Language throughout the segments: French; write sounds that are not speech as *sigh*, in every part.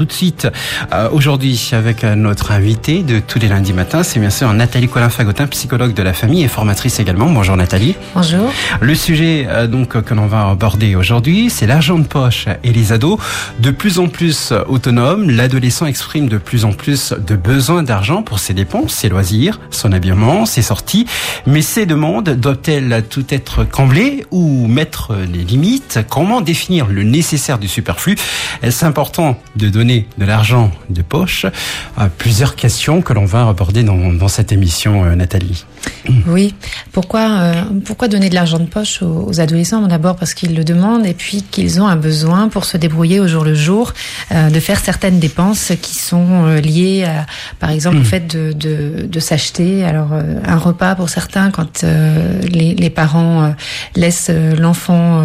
tout de suite. Aujourd'hui, avec notre invité de tous les lundis matins, c'est bien sûr Nathalie Colin-Fagotin, psychologue de la famille et formatrice également. Bonjour Nathalie. Bonjour. Le sujet donc que l'on va aborder aujourd'hui, c'est l'argent de poche et les ados. De plus en plus autonomes, l'adolescent exprime de plus en plus de besoins d'argent pour ses dépenses, ses loisirs, son habillement, ses sorties. Mais ces demandes doivent-elles tout être comblées ou mettre les limites? Comment définir le nécessaire du superflu? Est-ce important de donner de l'argent de poche Plusieurs questions que l'on va aborder dans, dans cette émission, euh, Nathalie. Oui. Pourquoi, euh, pourquoi donner de l'argent de poche aux, adolescents? D'abord parce qu'ils le demandent et puis qu'ils ont un besoin pour se débrouiller au jour le jour, euh, de faire certaines dépenses qui sont euh, liées, à, par exemple, au hmm. fait de, de, de s'acheter. Alors, euh, un repas pour certains, quand euh, les, les, parents laissent l'enfant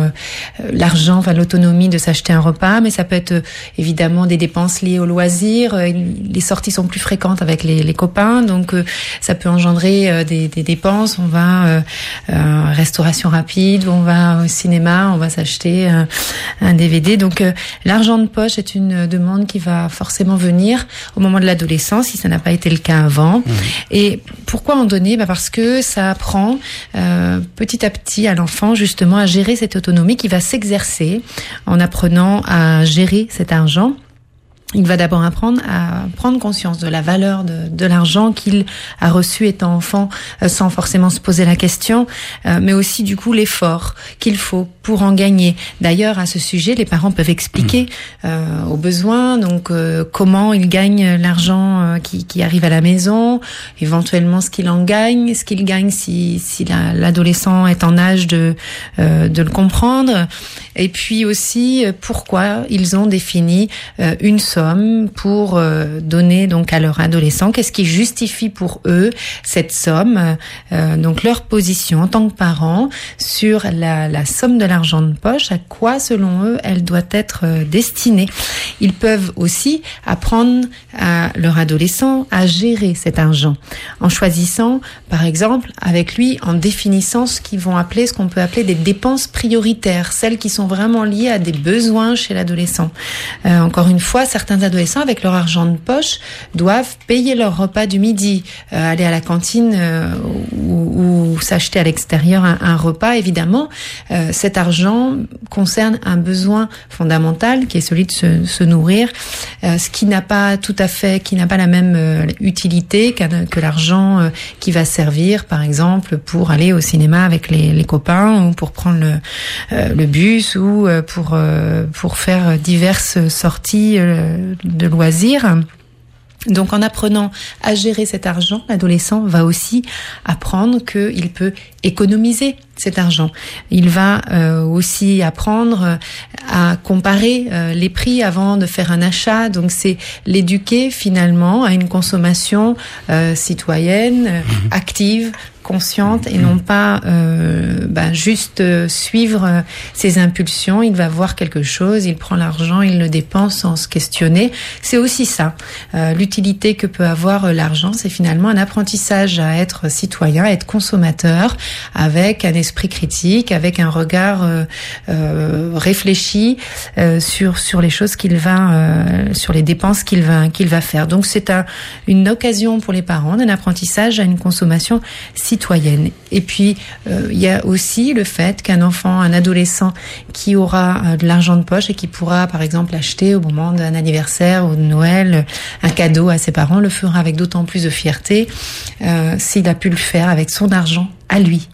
l'argent, enfin l'autonomie de s'acheter un repas, mais ça peut être évidemment des dépenses liées au loisir. Les sorties sont plus fréquentes avec les, les copains, donc ça peut engendrer des des, dépenses. On va euh, euh, restauration rapide, on va au cinéma, on va s'acheter un, un, DVD. Donc euh, l'argent de poche est une demande qui va forcément venir au moment de l'adolescence, si ça n'a pas été le cas avant. Mmh. Et pourquoi en donner? Bah Parce que ça apprend euh, petit à petit à l'enfant justement à gérer cette autonomie qui va s'exercer en apprenant à gérer cet argent il va d'abord apprendre à prendre conscience de la valeur de, de l'argent qu'il a reçu étant enfant euh, sans forcément se poser la question, euh, mais aussi du coup l'effort qu'il faut pour en gagner. D'ailleurs, à ce sujet, les parents peuvent expliquer mmh. euh, aux besoins, donc euh, comment ils gagnent l'argent qui, qui, arrive à la maison, éventuellement ce qu'il en gagne, ce qu'il gagne si, si l'adolescent est en âge de, de le comprendre, et puis aussi pourquoi ils ont défini une somme pour euh, donner donc à leur adolescent Qu'est-ce qui justifie pour eux cette somme euh, Donc leur position en tant que parents sur la, somme de l'argent de poche, à quoi selon eux elle doit être euh, destinée? Ils peuvent aussi apprendre à leur adolescent à gérer cet argent en choisissant, par exemple, avec lui, en définissant ce qu'ils vont appeler, ce qu'on peut appeler des dépenses prioritaires, celles qui sont vraiment liées à des besoins chez l'adolescent. Encore une fois, certains certains adolescents, avec leur argent de poche, doivent payer leur repas du midi, euh, aller à la cantine euh, ou, ou s'acheter à l'extérieur un, un, repas. Évidemment, euh, cet argent concerne un besoin fondamental qui est celui de se, se nourrir, euh, ce qui n'a pas tout à fait, qui n'a pas la même euh, utilité que l'argent qui va servir, par exemple, pour aller au cinéma avec les, les copains ou pour prendre le, le bus ou pour pour faire diverses sorties de loisirs. Donc en apprenant à gérer cet argent, l'adolescent va aussi apprendre qu'il peut économiser cet argent. Il va euh, aussi apprendre à comparer euh, les prix avant de faire un achat. Donc c'est l'éduquer finalement à une consommation euh, citoyenne, mmh. active, consciente et non pas euh, ben, juste euh, suivre euh, ses impulsions. Il va voir quelque chose, il prend l'argent, il le dépense sans se questionner. C'est aussi ça. L'utilité que peut avoir l'argent, c'est finalement un apprentissage à être citoyen, à être consommateur, avec un esprit critique, avec un regard réfléchi sur sur les choses qu'il va, sur les dépenses qu'il va qu'il va faire. Donc c'est un, une occasion pour les parents d'un apprentissage à une consommation citoyenne Et puis, euh, il y a aussi le fait qu'un enfant, un adolescent qui aura euh, de l'argent de poche et qui pourra, par exemple, acheter au moment d'un anniversaire ou de Noël un cadeau à ses parents, le fera avec d'autant plus de fierté euh, s'il a pu le faire avec son argent à lui.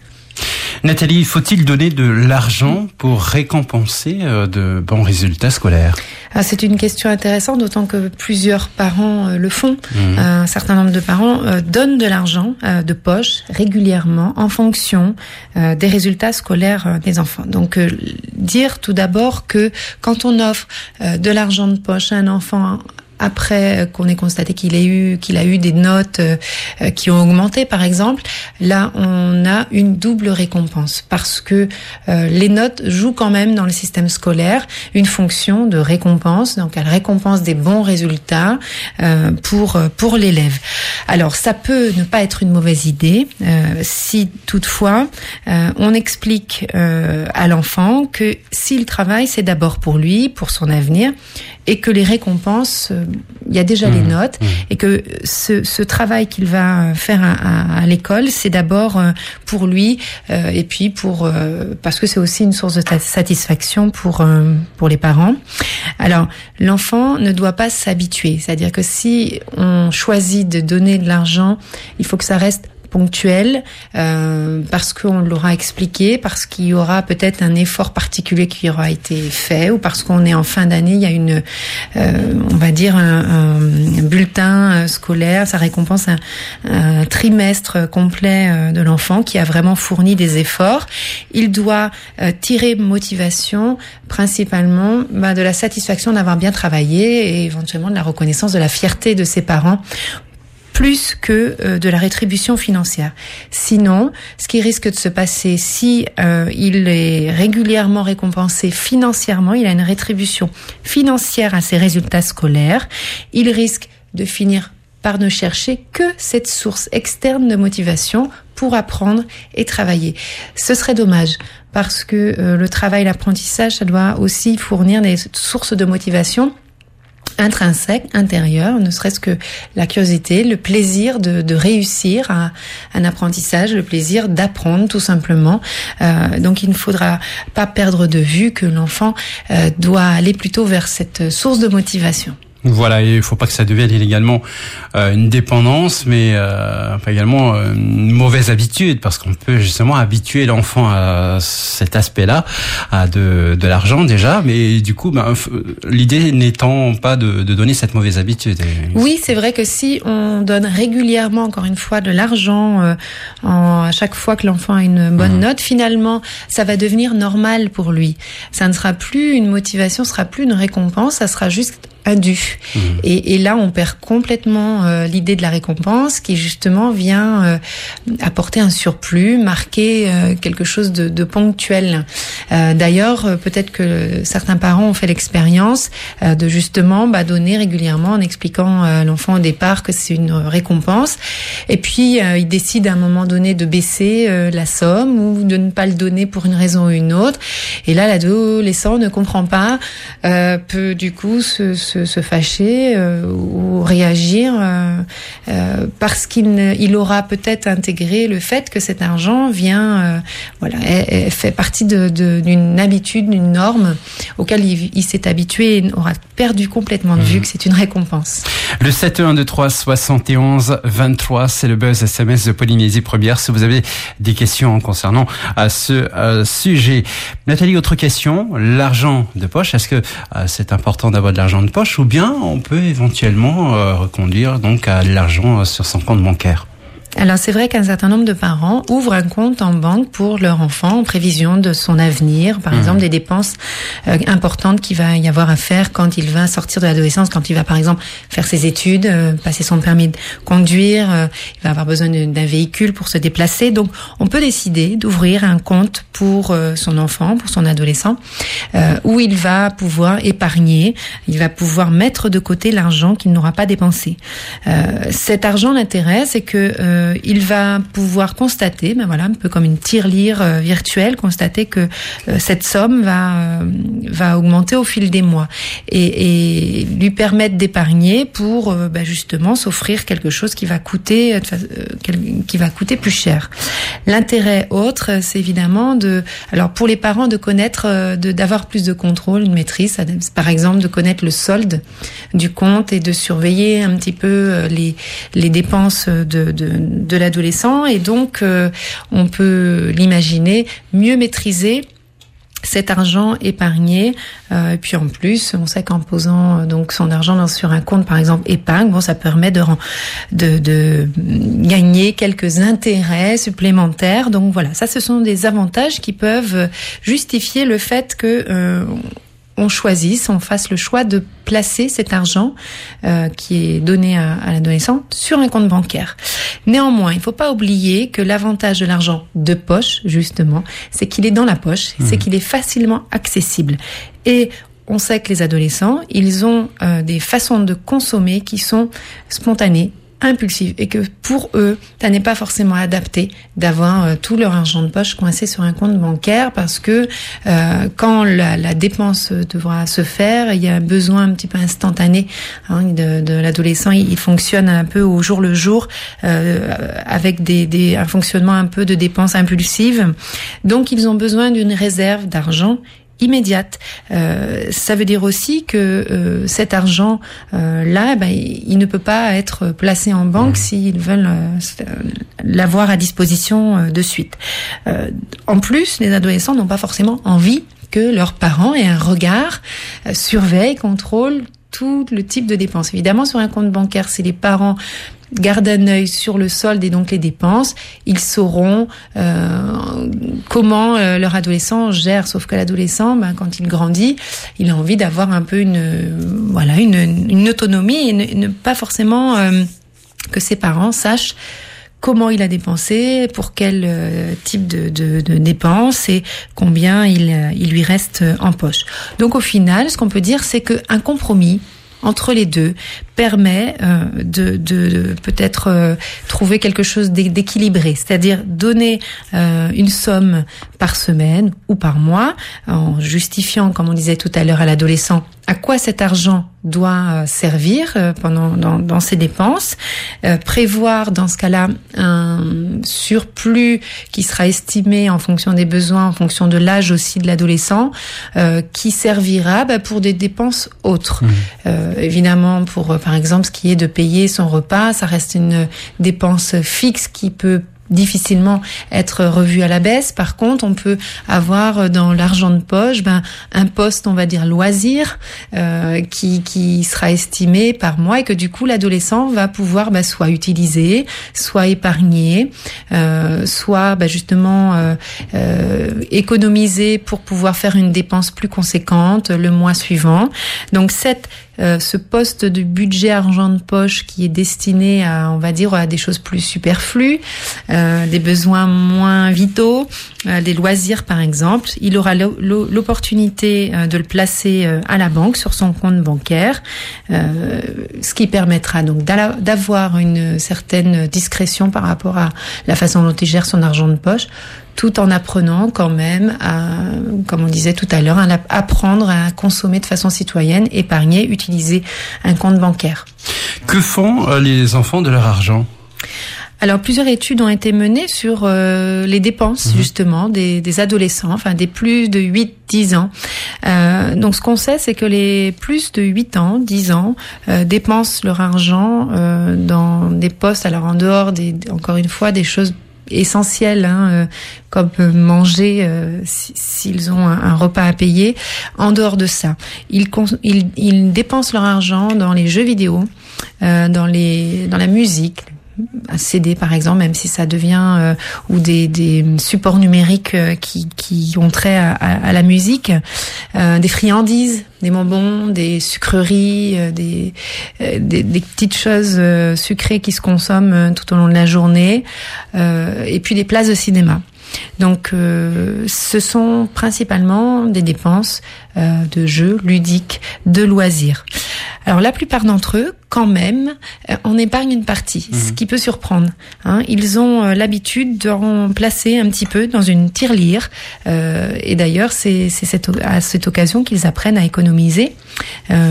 Nathalie, faut-il donner de l'argent pour récompenser euh, de bons résultats scolaires? Ah, C'est une question intéressante, d'autant que plusieurs parents euh, le font. Mmh. Un certain nombre de parents euh, donnent de l'argent de poche régulièrement en fonction des résultats scolaires des enfants. Donc, dire tout d'abord que quand on offre de l'argent de poche à un enfant après qu'on ait constaté qu'il a eu qu'il a eu des notes qui ont augmenté, par exemple, là on a une double récompense parce que les notes jouent quand même dans le système scolaire une fonction de récompense. Donc elle récompense des bons résultats pour pour l'élève. Alors ça peut ne pas être une mauvaise idée si toutefois on explique à l'enfant que s'il travaille, c'est d'abord pour lui, pour son avenir, et que les récompenses, euh, il y a déjà les mmh. notes, mmh. et que ce, ce travail qu'il va faire à, à, l'école, c'est d'abord euh, pour lui, euh, et puis pour parce que c'est aussi une source de satisfaction pour pour les parents. Alors l'enfant ne doit pas s'habituer, c'est-à-dire que si on choisit de donner de l'argent, il faut que ça reste ponctuel, euh, parce qu'on l'aura expliqué, parce qu'il y aura peut-être un effort particulier qui aura été fait, ou parce qu'on est en fin d'année, il y a une, euh, on va dire un, bulletin euh, scolaire, ça récompense un, trimestre complet de l'enfant qui a vraiment fourni des efforts. Il doit tirer motivation principalement bah, de la satisfaction d'avoir bien travaillé et éventuellement de la reconnaissance de la fierté de ses parents plus que euh, de la rétribution financière. Sinon, ce qui risque de se passer si euh, il est régulièrement récompensé financièrement, il a une rétribution financière à ses résultats scolaires, il risque de finir par ne chercher que cette source externe de motivation pour apprendre et travailler. Ce serait dommage parce que euh, le travail, l'apprentissage, ça doit aussi fournir des sources de motivation intrinsèque, intérieur, ne serait-ce que la curiosité, le plaisir de, de réussir à, un apprentissage, le plaisir d'apprendre tout simplement. Euh, donc il ne faudra pas perdre de vue que l'enfant euh, doit aller plutôt vers cette source de motivation. Voilà, il faut pas que ça devienne également euh, une dépendance, mais euh, également euh, une mauvaise habitude, parce qu'on peut justement habituer l'enfant à cet aspect-là, à de, de l'argent déjà, mais du coup, ben, l'idée n'étant pas de, de, donner cette mauvaise habitude. Oui, c'est vrai que si on donne régulièrement, encore une fois, de l'argent euh, à chaque fois que l'enfant a une bonne mmh. note, finalement, ça va devenir normal pour lui. Ça ne sera plus une motivation, ce sera plus une récompense, ça sera juste dû. Mmh. Et, et, là, on perd complètement euh, l'idée de la récompense qui justement vient euh, apporter un surplus, marquer euh, quelque chose de, de ponctuel. D'ailleurs, peut-être que certains parents ont fait l'expérience de justement bah, donner régulièrement en expliquant à l'enfant au départ que c'est une récompense. Et puis, il décide à un moment donné de baisser la somme ou de ne pas le donner pour une raison ou une autre. Et là, l'adolescent ne comprend pas, peut du coup se se, fâcher euh, ou réagir euh, euh, parce qu'il il aura peut-être intégré le fait que cet argent vient, voilà, fait partie d'une de, habitude, d'une norme auquel il, s'est habitué et aura perdu complètement de vue mmh. que c'est une récompense. Le 7123 71 23, c'est le buzz SMS de Polynésie Première. Si vous avez des questions concernant à ce sujet. Nathalie, autre question. L'argent de poche, est-ce que c'est important d'avoir de l'argent de poche ou bien on peut éventuellement euh, reconduire donc à l'argent euh, sur son compte bancaire. Alors c'est vrai qu'un certain nombre de parents ouvrent un compte en banque pour leur enfant en prévision de son avenir, par mmh. exemple des dépenses euh, importantes qu'il va y avoir à faire quand il va sortir de l'adolescence, quand il va par exemple faire ses études, euh, passer son permis de conduire, euh, il va avoir besoin d'un véhicule pour se déplacer. Donc on peut décider d'ouvrir un compte pour son enfant, pour son adolescent, où il va pouvoir épargner, il va pouvoir mettre de côté l'argent qu'il n'aura pas dépensé. cet argent, l'intérêt, c'est que euh, il va pouvoir constater, ben voilà, un peu comme une tirelire euh, virtuelle, constater que euh, cette somme va va augmenter au fil des mois et, et lui permettre d'épargner pour ben justement s'offrir quelque chose qui va coûter qui va coûter plus cher. L'intérêt autre, c'est évidemment de, alors pour les parents de connaître, d'avoir plus de contrôle, une maîtrise, par exemple de connaître le solde du compte et de surveiller un petit peu les les dépenses de, de de l'adolescent et donc euh, on peut l'imaginer mieux maîtriser cet argent épargné. Euh, et puis en plus on sait qu'en posant euh, donc son argent sur un compte par exemple épargne bon ça permet de, de, de gagner quelques intérêts supplémentaires. Donc voilà ça ce sont des avantages qui peuvent justifier le fait que on choisisse, on fasse le choix de placer cet argent euh, qui est donné à, à l'adolescent sur un compte bancaire. Néanmoins, il ne faut pas oublier que l'avantage de l'argent de poche, justement, c'est qu'il est dans la poche, c'est mmh. qu'il est facilement accessible. Et on sait que les adolescents, ils ont euh, des façons de consommer qui sont spontanées, impulsives, et que pour eux, ça n'est pas forcément adapté d'avoir euh, tout leur argent de poche coincé sur un compte bancaire parce que euh, quand la, dépense devra se faire, il y a un besoin un petit peu instantané hein, de, l'adolescent. Il, fonctionne un peu au jour le jour avec des, un fonctionnement un peu de dépenses impulsives. Donc ils ont besoin d'une réserve d'argent immédiate. Euh, ça veut dire aussi que euh, cet argent euh, là, ben, il ne peut pas être placé en banque mmh. s'ils veulent l'avoir à disposition de suite. en plus, les adolescents n'ont pas forcément envie que leurs parents aient un regard, surveillent, contrôlent tout le type de dépenses. Évidemment, sur un compte bancaire, c'est les parents gardent un œil sur le solde et donc les dépenses, ils sauront euh, comment euh, leur adolescent gère. Sauf que l'adolescent, ben, quand il grandit, il a envie d'avoir un peu une autonomie et ne, pas forcément euh, que ses parents sachent comment il a dépensé, pour quel type de, dépenses et combien il, il lui reste en poche. Donc au final, ce qu'on peut dire, c'est qu'un compromis entre les deux permet euh, de, de, peut-être euh, trouver quelque chose d'équilibré, c'est-à-dire donner euh, une somme par semaine ou par mois, en justifiant, comme on disait tout à l'heure à l'adolescent, à quoi cet argent doit servir pendant dans, dans ses dépenses, prévoir dans ce cas-là un surplus qui sera estimé en fonction des besoins, en fonction de l'âge aussi de l'adolescent, qui servira bah, pour des dépenses autres, mmh. évidemment pour par exemple, ce qui est de payer son repas, ça reste une dépense fixe qui peut difficilement être revu à la baisse. Par contre, on peut avoir dans l'argent de poche ben, un poste, on va dire, loisir euh, qui, qui sera estimé par mois et que du coup l'adolescent va pouvoir ben, soit utiliser, soit épargner, euh, soit ben, justement euh, euh, économiser pour pouvoir faire une dépense plus conséquente le mois suivant. Donc cette euh, ce poste de budget argent de poche qui est destiné à, on va dire, à des choses plus superflues, euh, des besoins moins vitaux, euh, des loisirs par exemple, il aura l'opportunité de le placer à la banque sur son compte bancaire, ce qui permettra donc d'avoir une certaine discrétion par rapport à la façon dont il gère son argent de poche, tout en apprenant quand même à, comme on disait tout à l'heure, à apprendre à consommer de façon citoyenne, épargner, utiliser un compte bancaire. Que font euh, les enfants de leur argent? Alors plusieurs études ont été menées sur euh, les dépenses mhm. justement des, des, adolescents, enfin des plus de 8-10 ans. Euh, donc ce qu'on sait, c'est que les plus de 8 ans, 10 ans, euh, dépensent leur argent dans des postes, alors en dehors des, encore une fois, des choses essentiels, hein, euh, comme manger euh, s'ils ont un, repas à payer. En dehors de ça, ils, ils, ils dépensent leur argent dans les jeux vidéo, euh, dans les dans la musique, un CD par exemple, même si ça devient euh, ou des, des, supports numériques euh, qui, qui ont trait à, la musique, euh, des friandises, des bonbons, des sucreries, des, des, petites choses sucrées qui se consomment tout au long de la journée, et puis des places de cinéma. Donc, ce sont principalement des dépenses de jeux ludiques, de loisirs. Alors, la plupart d'entre eux quand même, euh, on épargne une partie, ce mhm. qui peut surprendre. Hein. Ils ont euh, l'habitude de remplacer un petit peu dans une tirelire, euh, et d'ailleurs c'est à cette occasion qu'ils apprennent à économiser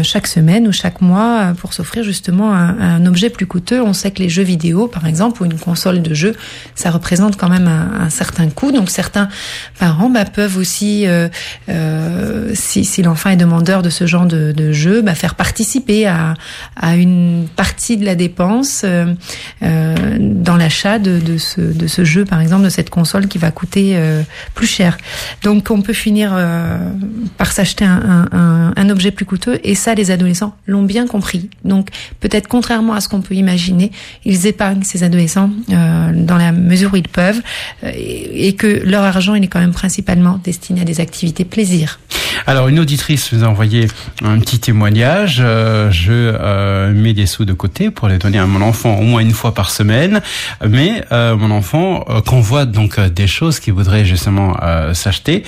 chaque semaine ou chaque mois pour s'offrir justement un, objet plus coûteux. On sait que les jeux vidéo, par exemple, ou une console de jeu, ça représente quand même un, certain coût. Donc certains parents bah, peuvent aussi, si, si l'enfant est demandeur de ce genre de, de jeu, bah, faire participer à, à une partie de la dépense euh, euh, dans l'achat de, ce, jeu, par exemple, de cette console qui va coûter euh, plus cher. Donc on peut finir par s'acheter un, objet plus coûteux et ça, les adolescents l'ont bien compris. Donc peut-être contrairement à ce qu'on peut imaginer, ils épargnent ces adolescents dans la mesure où ils peuvent et, et que leur argent, il est quand même principalement destiné à des activités plaisir. Alors, une auditrice nous a envoyé un petit témoignage. Je mets des sous de côté pour les donner à mon enfant au moins une fois par semaine. Mais euh, mon enfant convoite donc des choses qu'il voudrait justement s'acheter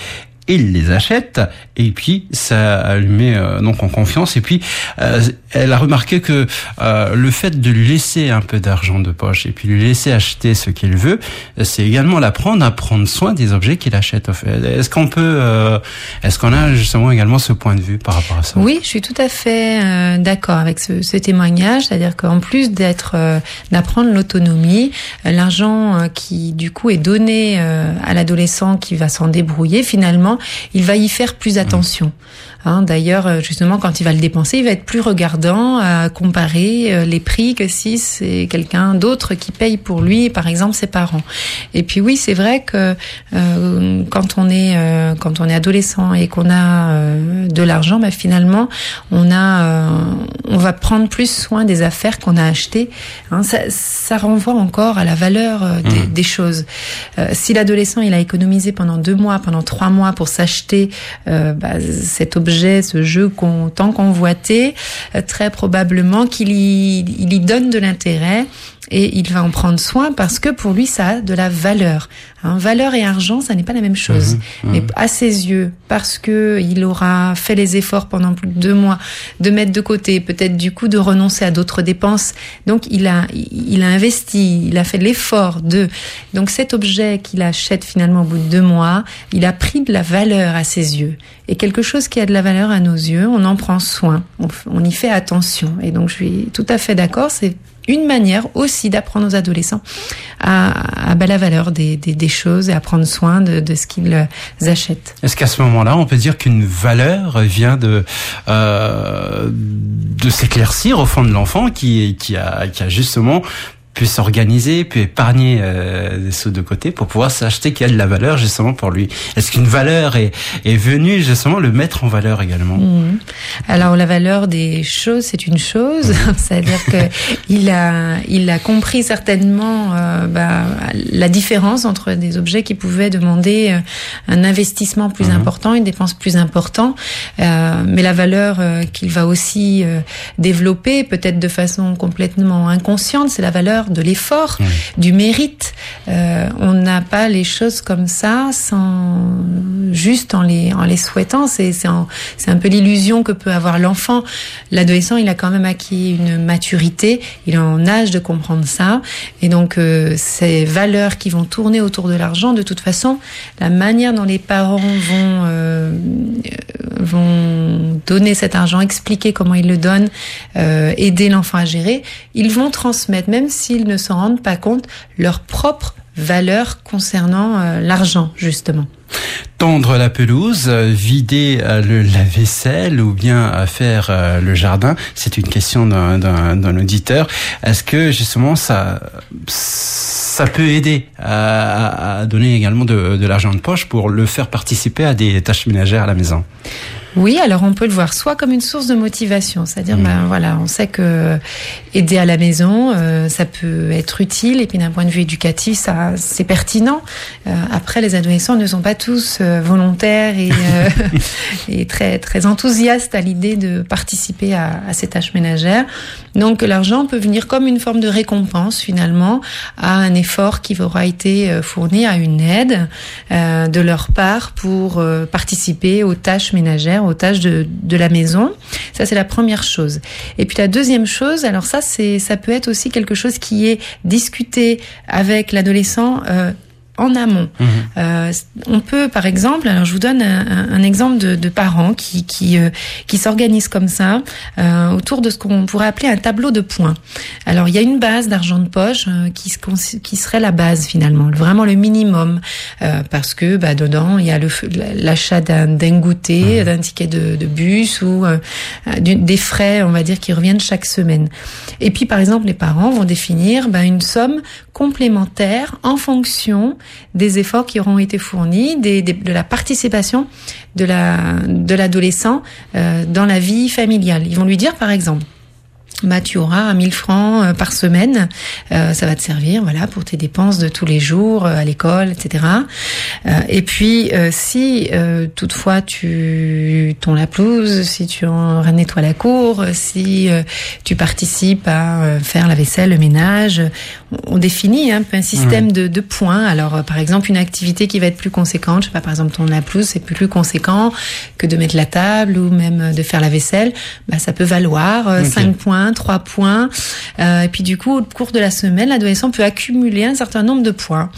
il les achète et puis ça lui met euh, donc en confiance et puis euh, elle a remarqué que euh, le fait de lui laisser un peu d'argent de poche et puis lui laisser acheter ce qu'il veut c'est également l'apprendre à prendre soin des objets qu'il achète est-ce qu'on peut est-ce qu'on a justement également ce point de vue par rapport à ça? Oui je suis tout à fait d'accord avec ce, ce témoignage c'est-à-dire qu'en plus d'être d'apprendre l'autonomie l'argent qui du coup est donné à l'adolescent qui va s'en débrouiller finalement il va y faire plus attention. Hein, D'ailleurs, euh, justement, quand il va le dépenser, il va être plus regardant à comparer euh, les prix que si c'est quelqu'un d'autre qui paye pour lui, par exemple ses parents. Et puis oui, c'est vrai que euh, quand on est quand on est adolescent et qu'on a de l'argent, bah, finalement, on a on va prendre plus soin des affaires qu'on a achetées. Hein, ça, ça, renvoie encore à la valeur des, mmh. des, choses. si l'adolescent il a économisé pendant deux mois, pendant trois mois pour s'acheter bah, cet objet ce jeu qu'on tant convoité, euh, très probablement qu'il y, il y donne de l'intérêt et il va en prendre soin parce que pour lui ça a de la valeur. Hein, valeur et argent, ça n'est pas la même chose. Mmh, mmh. Mais à ses yeux, parce que il aura fait les efforts pendant plus de deux mois de mettre de côté, peut-être du coup de renoncer à d'autres dépenses. Donc il a, il a investi, il a fait l'effort de. Donc cet objet qu'il achète finalement au bout de deux mois, il a pris de la valeur à ses yeux. Et quelque chose qui a de la valeur à nos yeux, on en prend soin, on, on y fait attention. Et donc je suis tout à fait d'accord. C'est une manière aussi d'apprendre aux adolescents à, à la valeur des, des, choses et à prendre soin de, de ce qu'ils achètent. Est-ce qu'à ce moment-là, on peut dire qu'une valeur vient de euh, de s'éclaircir au fond de l'enfant qui, qui, a, qui a justement pu s'organiser, pu épargner euh, des sous de côté pour pouvoir s'acheter qui a de la valeur justement pour lui. Est-ce qu'une valeur est, est venue justement le mettre en valeur également? Mmh. Alors la valeur des choses, c'est une chose, mmh. *laughs* c'est-à-dire que il a, il a compris certainement euh, bah, la différence entre des objets qui pouvaient demander euh, un investissement plus mmh. important, une dépense plus importante, euh, mais la valeur euh, qu'il va aussi euh, développer, peut-être de façon complètement inconsciente, c'est la valeur de l'effort, du mérite. Euh, on n'a pas les choses comme ça sans juste en les en les souhaitant. C'est c'est un peu l'illusion que peut avoir l'enfant. L'adolescent, il a quand même acquis une maturité. Il est en âge de comprendre ça. Et donc euh, ces valeurs qui vont tourner autour de l'argent, de toute façon, la manière dont les parents vont euh, vont donner cet argent, expliquer comment ils le donnent, aider l'enfant à gérer, ils vont transmettre, même s'ils ne s'en rendent pas compte, leur propre valeur concernant euh, l'argent, justement. Tendre la pelouse, vider euh, le lave-vaisselle ou bien faire le jardin, c'est une question d'un auditeur. Est-ce que justement ça ça peut aider à, donner également de l'argent de poche pour le faire participer à des tâches ménagères à la maison? Oui, alors on peut le voir soit comme une source de motivation, c'est-à-dire, mmh. ben voilà, on sait que aider à la maison, euh, ça peut être utile, et puis d'un point de vue éducatif, ça c'est pertinent. Euh, après, les adolescents ne sont pas tous euh, volontaires et, *laughs* et, très très enthousiastes à l'idée de participer à, à, ces tâches ménagères. Donc l'argent peut venir comme une forme de récompense finalement à un effort qui aura été fourni, à une aide de leur part pour participer aux tâches ménagères aux tâches de, de la maison. Ça, c'est la première chose. Et puis la deuxième chose, alors ça, c'est ça peut être aussi quelque chose qui est discuté avec l'adolescent euh, en amont. Mhm. Euh, on peut, par exemple, alors je vous donne un, exemple de, de, parents qui qui, euh, qui s'organisent comme ça euh, autour de ce qu'on pourrait appeler un tableau de points. Alors il y a une base d'argent de poche euh, qui qui serait la base finalement, vraiment le minimum, euh, parce que bah, dedans il y a l'achat d'un goûter, mhm. d'un ticket de, de, bus ou des frais, on va dire, qui reviennent chaque semaine. Et puis par exemple les parents vont définir bah, une somme complémentaire en fonction des efforts qui auront été fournis, de la participation de la de l'adolescent euh, dans la vie familiale. Ils vont lui dire par exemple bah, tu auras 1000 francs euh, par semaine. Euh, ça va te servir, voilà, pour tes dépenses de tous les jours à l'école, etc. et puis, si toutefois tu ton la pelouse, si tu en nettoies la cour, si tu participes à faire la vaisselle, le ménage, on, définit un peu un système de, de, points. Alors, par exemple, une activité qui va être plus conséquente, je sais pas, par exemple, ton la pelouse, c'est plus conséquent que de mettre la table ou même de faire la vaisselle. Bah, ça peut valoir 5 points 3 points. Euh, et puis du coup, au cours de la semaine, l'adolescent peut accumuler un certain nombre de points.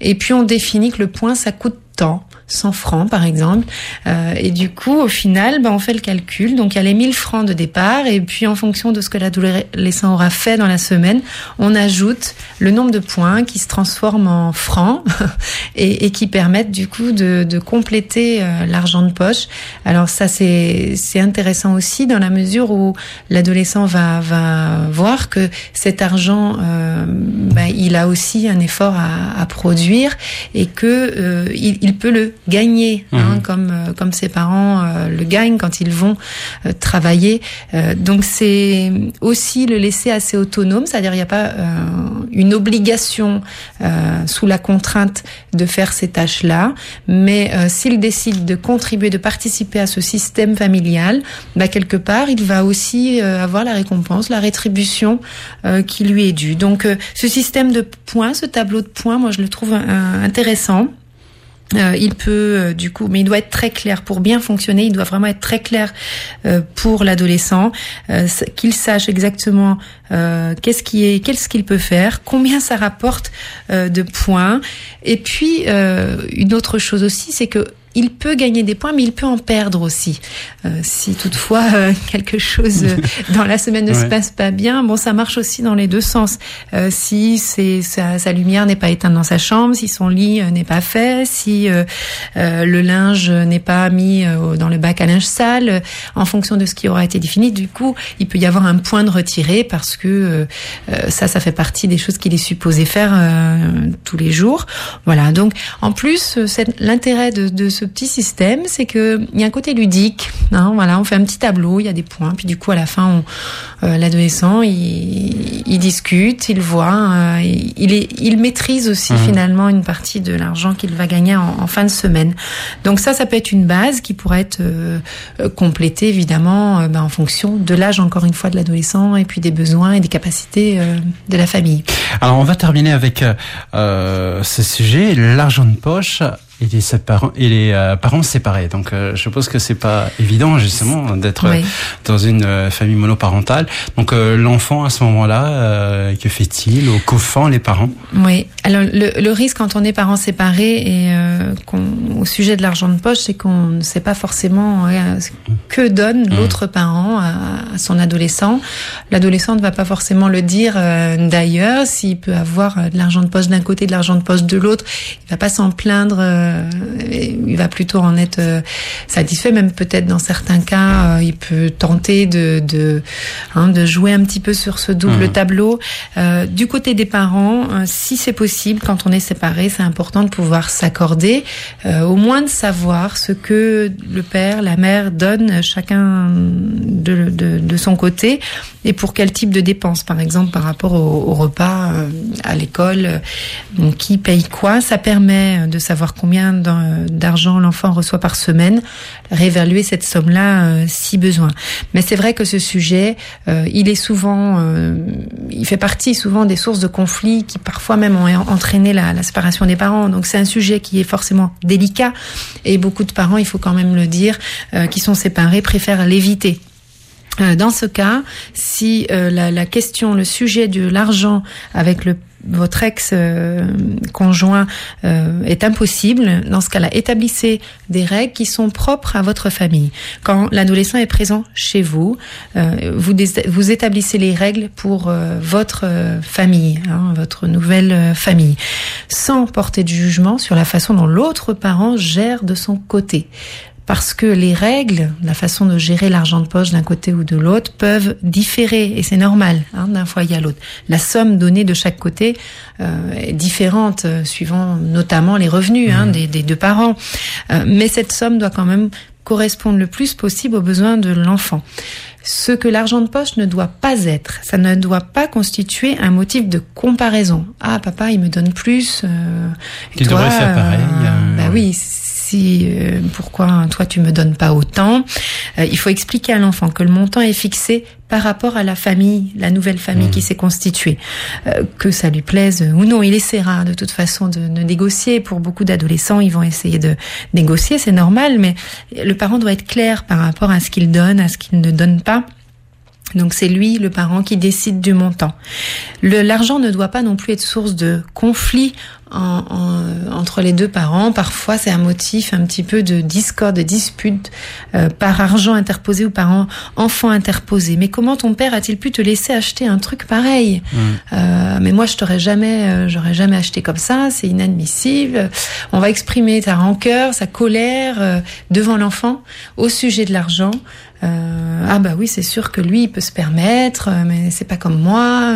Et puis on définit que le point, ça coûte tant. 100 francs par exemple. Euh, et du coup, au final, ben, on fait le calcul. Donc il y a les 1000 francs de départ et puis en fonction de ce que l'adolescent aura fait dans la semaine, on ajoute le nombre de points qui se transforment en francs *laughs* et, et qui permettent du coup de, de compléter euh, l'argent de poche. Alors ça c'est intéressant aussi dans la mesure où l'adolescent va va voir que cet argent euh, ben, il a aussi un effort à, à produire et que euh, il peut le gagner, hein, mhm. comme euh, comme ses parents euh, le gagnent quand ils vont euh, travailler. donc c'est aussi le laisser assez autonome, c'est-à-dire il n'y a pas une obligation sous la contrainte de faire ces tâches-là, mais s'il décide de contribuer, de participer à ce système familial, bah, quelque part il va aussi avoir la récompense, la rétribution qui lui est due. Donc ce système de points, ce tableau de points, moi je le trouve intéressant. Euh, il peut euh, du coup, mais il doit être très clair pour bien fonctionner. Il doit vraiment être très clair euh, pour l'adolescent, qu'il sache exactement qu'est-ce qui est, qu'est-ce qu'il peut faire, combien ça rapporte de points. Et puis une autre chose aussi, c'est que il peut gagner des points, mais il peut en perdre aussi. Euh, si toutefois euh, *laughs* quelque chose euh, *laughs* dans la semaine ne se passe pas bien, bon, ça marche aussi dans les deux sens. Euh, si c'est sa, sa, lumière n'est pas éteinte dans sa chambre, si son lit n'est pas fait, si le linge n'est pas mis dans le bac à linge sale, en fonction de ce qui aura été défini, du coup, il peut y avoir un point de retiré parce que ça, ça fait partie des choses qu'il est supposé faire tous les jours. Voilà. Donc, en plus, l'intérêt de, de ce ce petit système, c'est que il y a un côté ludique. Hein, voilà, on fait un petit tableau, il y a des points, puis du coup à la fin, euh, l'adolescent il, il, discute, il voit, euh, il, est, il maîtrise aussi mmh. finalement une partie de l'argent qu'il va gagner en, en, fin de semaine. Donc ça, ça peut être une base qui pourrait être euh, complétée évidemment ben, en fonction de l'âge encore une fois de l'adolescent et puis des besoins et des capacités de la famille. Alors on va terminer avec ce sujet, l'argent de poche et les, parents, et les euh, parents séparés. Donc, euh, je suppose que c'est pas évident justement d'être dans une euh, famille monoparentale. Donc, l'enfant à ce moment-là, que fait-il au coffin les parents? Oui. Alors, le, le, risque quand on est parents séparés et au sujet de l'argent de poche, c'est qu'on ne sait pas forcément que donne mmh. l'autre parent à, à, son adolescent. L'adolescent ne va pas forcément le dire d'ailleurs. S'il peut avoir de l'argent de poche d'un côté, de l'argent de poche de l'autre, il va pas s'en plaindre euh, il va plutôt en être euh, satisfait, même peut-être dans certains cas, euh, il peut tenter de de, hein, de jouer un petit peu sur ce double mmh. tableau. du côté des parents, si c'est possible, quand on est séparé, c'est important de pouvoir s'accorder, au moins de savoir ce que le père, la mère donne chacun de, de, de son côté et pour quel type de dépenses, par exemple par rapport au, repas à l'école, qui paye quoi. Ça permet de savoir combien d'argent l'enfant reçoit par semaine, réévaluer cette somme-là euh, si besoin. Mais c'est vrai que ce sujet, euh, il est souvent, euh, il fait partie souvent des sources de conflits qui parfois même ont entraîné la, séparation des parents. Donc c'est un sujet qui est forcément délicat et beaucoup de parents, il faut quand même le dire, qui sont séparés préfèrent l'éviter. Dans ce cas, si la, la, question, le sujet de l'argent avec le votre ex-conjoint euh, est impossible, dans ce cas-là, établissez des règles qui sont propres à votre famille. Quand l'adolescent est présent chez vous, euh, vous, établissez les règles pour euh, votre famille, hein, votre nouvelle famille, sans porter de jugement sur la façon dont l'autre parent gère de son côté parce que les règles, la façon de gérer l'argent de poche d'un côté ou de l'autre peuvent différer et c'est normal hein, d'un foyer à l'autre. La somme donnée de chaque côté euh, est différente euh, suivant notamment les revenus hein, mmh. des, des, deux parents, euh, mais cette somme doit quand même correspondre le plus possible aux besoins de l'enfant. Ce que l'argent de poche ne doit pas être, ça ne doit pas constituer un motif de comparaison. Ah, papa, il me donne plus. Tu devrais faire pareil. Bah oui, si euh, pourquoi toi tu me donnes pas autant euh, Il faut expliquer à l'enfant que le montant est fixé par rapport à la famille, la nouvelle famille qui mmh. s'est constituée. Euh, que ça lui plaise ou non, il essaiera de toute façon de, de négocier. Pour beaucoup d'adolescents, ils vont essayer de négocier, c'est normal, mais le parent doit être clair par rapport à ce qu'il donne, à ce qu'il ne donne pas. Donc c'est lui, le parent, qui décide du montant. L'argent ne doit pas non plus être source de conflit en, en, entre les deux parents. Parfois, c'est un motif un petit peu de discorde, de dispute euh, par argent interposé ou par enfant interposé. Mais comment ton père a-t-il pu te laisser acheter un truc pareil? Mmh. euh, Mais moi, je t'aurais jamais, euh, j'aurais jamais acheté comme ça. C'est inadmissible. On va exprimer ta rancœur, sa colère euh, devant l'enfant au sujet de l'argent. Euh, ah bah oui, c'est sûr que lui il peut se permettre, mais c'est pas comme moi.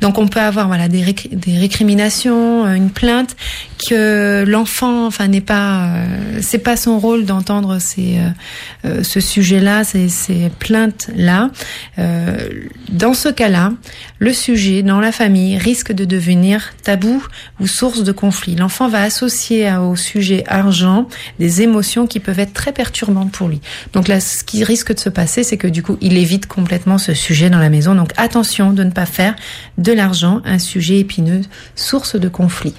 Donc on peut avoir voilà des, des récriminations, une plainte que l'enfant, enfin, n'est pas, euh, c'est pas son rôle d'entendre ces, euh, euh, ce sujet-là, ces, ces plaintes-là. dans ce cas-là, le sujet dans la famille risque de devenir tabou ou source de conflit. L'enfant va associer au sujet argent des émotions qui peuvent être très perturbantes pour lui. Donc là, ce qui risque de se passer, c'est que du coup, il évite complètement ce sujet dans la maison. Donc attention de ne pas faire de l'argent un sujet épineux, source de conflit.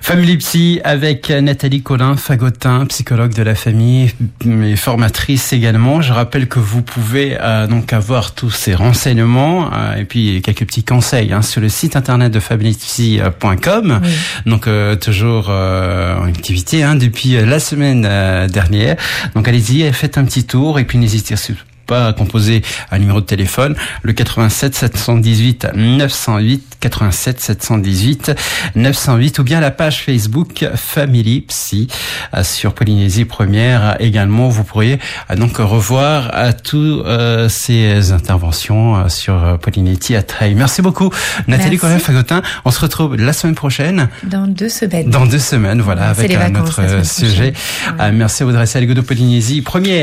Family Psy avec Nathalie Colin Fagotin, psychologue de la famille et formatrice également. Je rappelle que vous pouvez euh, donc avoir tous ces renseignements euh, et puis quelques petits conseils hein, sur le site internet de familypsy.com. Donc euh, toujours en activité hein, depuis la semaine dernière. Donc allez-y, faites un petit tour et puis n'hésitez surtout pas composer un numéro de téléphone, le 87 718 908, 87 718 908, ou bien la page Facebook Family Psy euh, sur Polynésie Première également. Vous pourriez euh, donc revoir à euh, toutes ces interventions sur Polynésie à Treil. Merci beaucoup, Nathalie Corin Fagotin. On se retrouve la semaine prochaine. Dans deux semaines. Dans deux semaines, voilà, avec un autre sujet. Merci à rester à de Polynésie Première.